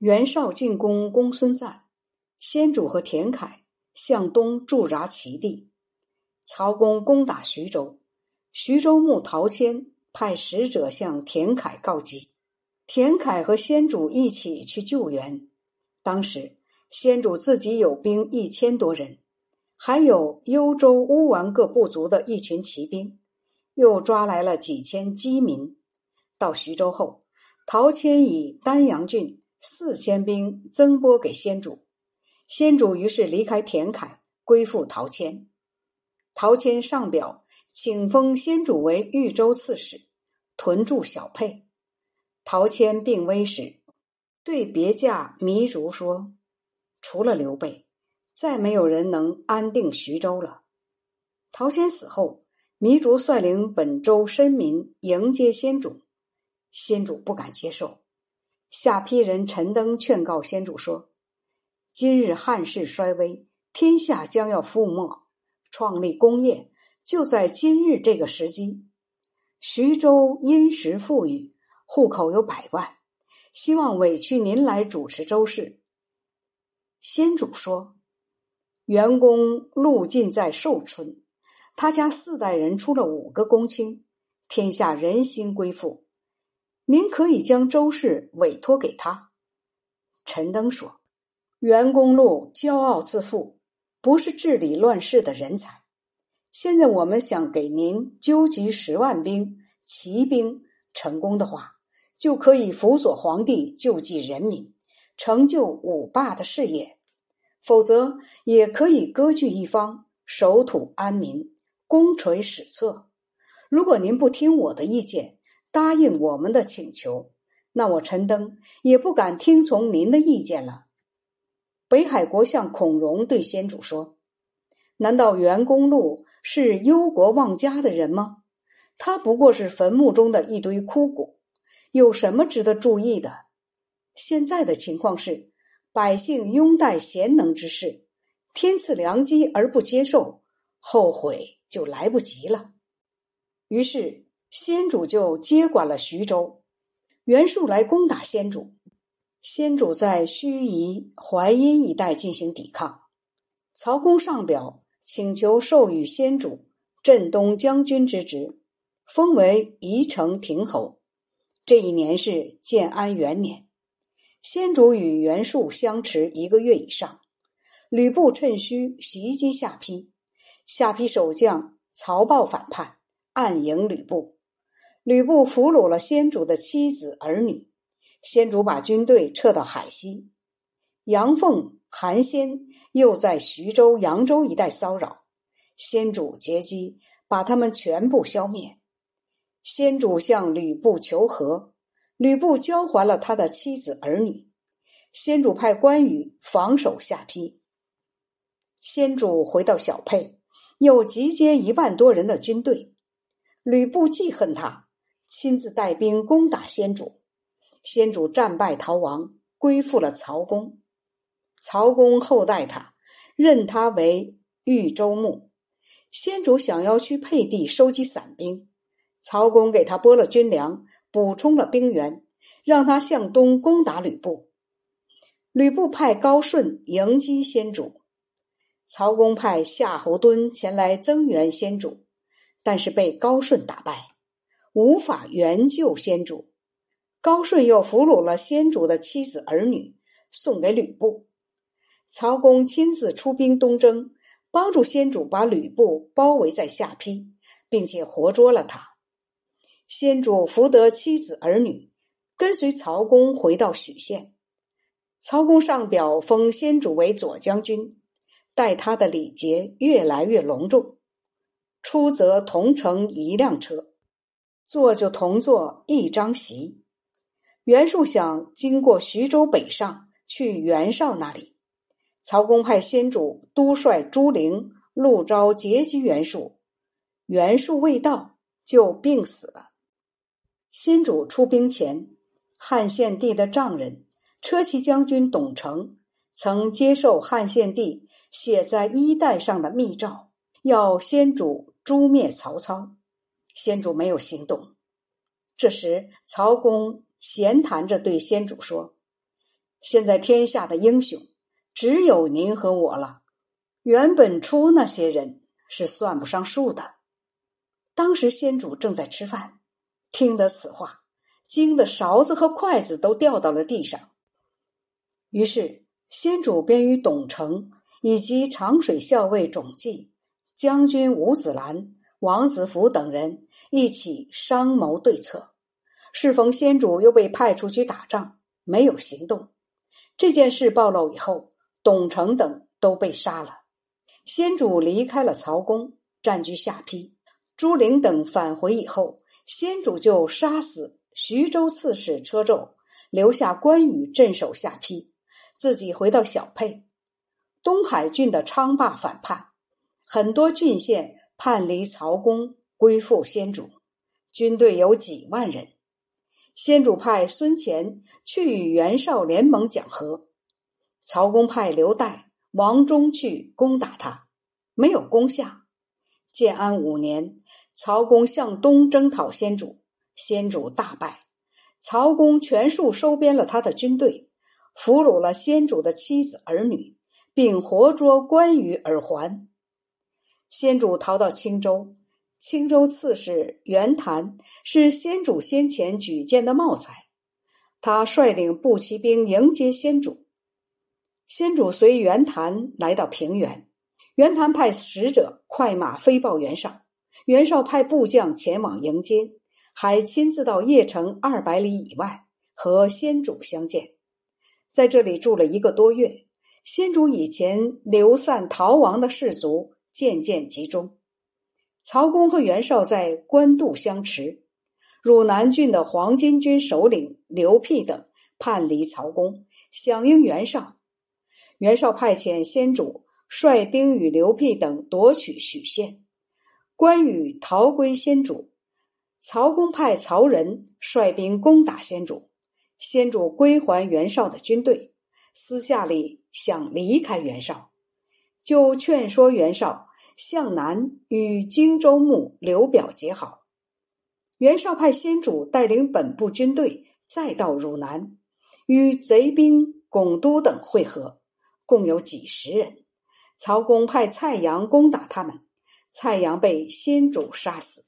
袁绍进攻公孙瓒，先主和田凯向东驻扎齐地。曹公攻打徐州，徐州牧陶谦派使者向田凯告急，田凯和先主一起去救援。当时先主自己有兵一千多人，还有幽州、乌丸各部族的一群骑兵，又抓来了几千饥民。到徐州后，陶谦以丹阳郡。四千兵增拨给先主，先主于是离开田坎，归附陶谦。陶谦上表请封先主为豫州刺史，屯驻小沛。陶谦病危时，对别驾糜竺说：“除了刘备，再没有人能安定徐州了。”陶谦死后，糜竺率领本州绅民迎接先主，先主不敢接受。下邳人陈登劝告先主说：“今日汉室衰微，天下将要覆没，创立功业就在今日这个时机。徐州殷实富裕，户口有百万，希望委屈您来主持州事。”先主说：“元公陆晋在寿春，他家四代人出了五个公卿，天下人心归附。”您可以将周氏委托给他。陈登说：“袁公路骄傲自负，不是治理乱世的人才。现在我们想给您纠集十万兵、骑兵，成功的话，就可以辅佐皇帝救济人民，成就五霸的事业；否则，也可以割据一方，守土安民，功垂史册。如果您不听我的意见，”答应我们的请求，那我陈登也不敢听从您的意见了。北海国相孔融对先主说：“难道袁公路是忧国忘家的人吗？他不过是坟墓中的一堆枯骨，有什么值得注意的？现在的情况是，百姓拥戴贤能之士，天赐良机而不接受，后悔就来不及了。”于是。先主就接管了徐州，袁术来攻打先主，先主在盱眙、淮阴一带进行抵抗。曹公上表请求授予先主镇东将军之职，封为宜城亭侯。这一年是建安元年，先主与袁术相持一个月以上，吕布趁虚袭击下邳，下邳守将曹豹反叛，暗迎吕布。吕布俘虏了先主的妻子儿女，先主把军队撤到海西。杨凤、韩先又在徐州、扬州一带骚扰，先主劫机把他们全部消灭。先主向吕布求和，吕布交还了他的妻子儿女。先主派关羽防守下邳。先主回到小沛，又集结一万多人的军队。吕布记恨他。亲自带兵攻打先主，先主战败逃亡，归附了曹公。曹公厚待他，任他为豫州牧。先主想要去沛地收集散兵，曹公给他拨了军粮，补充了兵员，让他向东攻打吕布。吕布派高顺迎击先主，曹公派夏侯惇前来增援先主，但是被高顺打败。无法援救先主，高顺又俘虏了先主的妻子儿女，送给吕布。曹公亲自出兵东征，帮助先主把吕布包围在下邳，并且活捉了他。先主福得妻子儿女，跟随曹公回到许县。曹公上表封先主为左将军，待他的礼节越来越隆重。出则同乘一辆车。坐就同坐一张席。袁术想经过徐州北上去袁绍那里，曹公派先主督率朱灵、陆昭截击袁术，袁术未到就病死了。先主出兵前，汉献帝的丈人车骑将军董承曾接受汉献帝写在衣带上的密诏，要先主诛灭曹操。先主没有行动。这时，曹公闲谈着对先主说：“现在天下的英雄只有您和我了。原本出那些人是算不上数的。”当时先主正在吃饭，听得此话，惊得勺子和筷子都掉到了地上。于是先主便与董承以及长水校尉种纪、将军吴子兰、王子服等人一起商谋对策。适逢先主又被派出去打仗，没有行动。这件事暴露以后，董承等都被杀了。先主离开了曹公，占据下邳。朱灵等返回以后，先主就杀死徐州刺史车胄，留下关羽镇守下邳，自己回到小沛。东海郡的昌霸反叛，很多郡县叛离曹公，归附先主，军队有几万人。先主派孙乾去与袁绍联盟讲和，曹公派刘岱、王忠去攻打他，没有攻下。建安五年。曹公向东征讨先主，先主大败。曹公全数收编了他的军队，俘虏了先主的妻子儿女，并活捉关羽而还。先主逃到青州，青州刺史袁谭是先主先前举荐的茂才，他率领步骑兵迎接先主。先主随袁谭来到平原，袁谭派使者快马飞报袁绍。袁绍派部将前往迎接，还亲自到邺城二百里以外和先主相见，在这里住了一个多月。先主以前流散逃亡的士卒渐渐集中。曹公和袁绍在官渡相持。汝南郡的黄巾军首领刘辟等叛离曹公，响应袁绍。袁绍派遣先主率兵与刘辟等夺取许县。关羽逃归先主，曹公派曹仁率兵攻打先主，先主归还袁绍的军队，私下里想离开袁绍，就劝说袁绍向南与荆州牧刘表结好。袁绍派先主带领本部军队再到汝南，与贼兵巩都等会合，共有几十人。曹公派蔡阳攻打他们。蔡阳被先主杀死。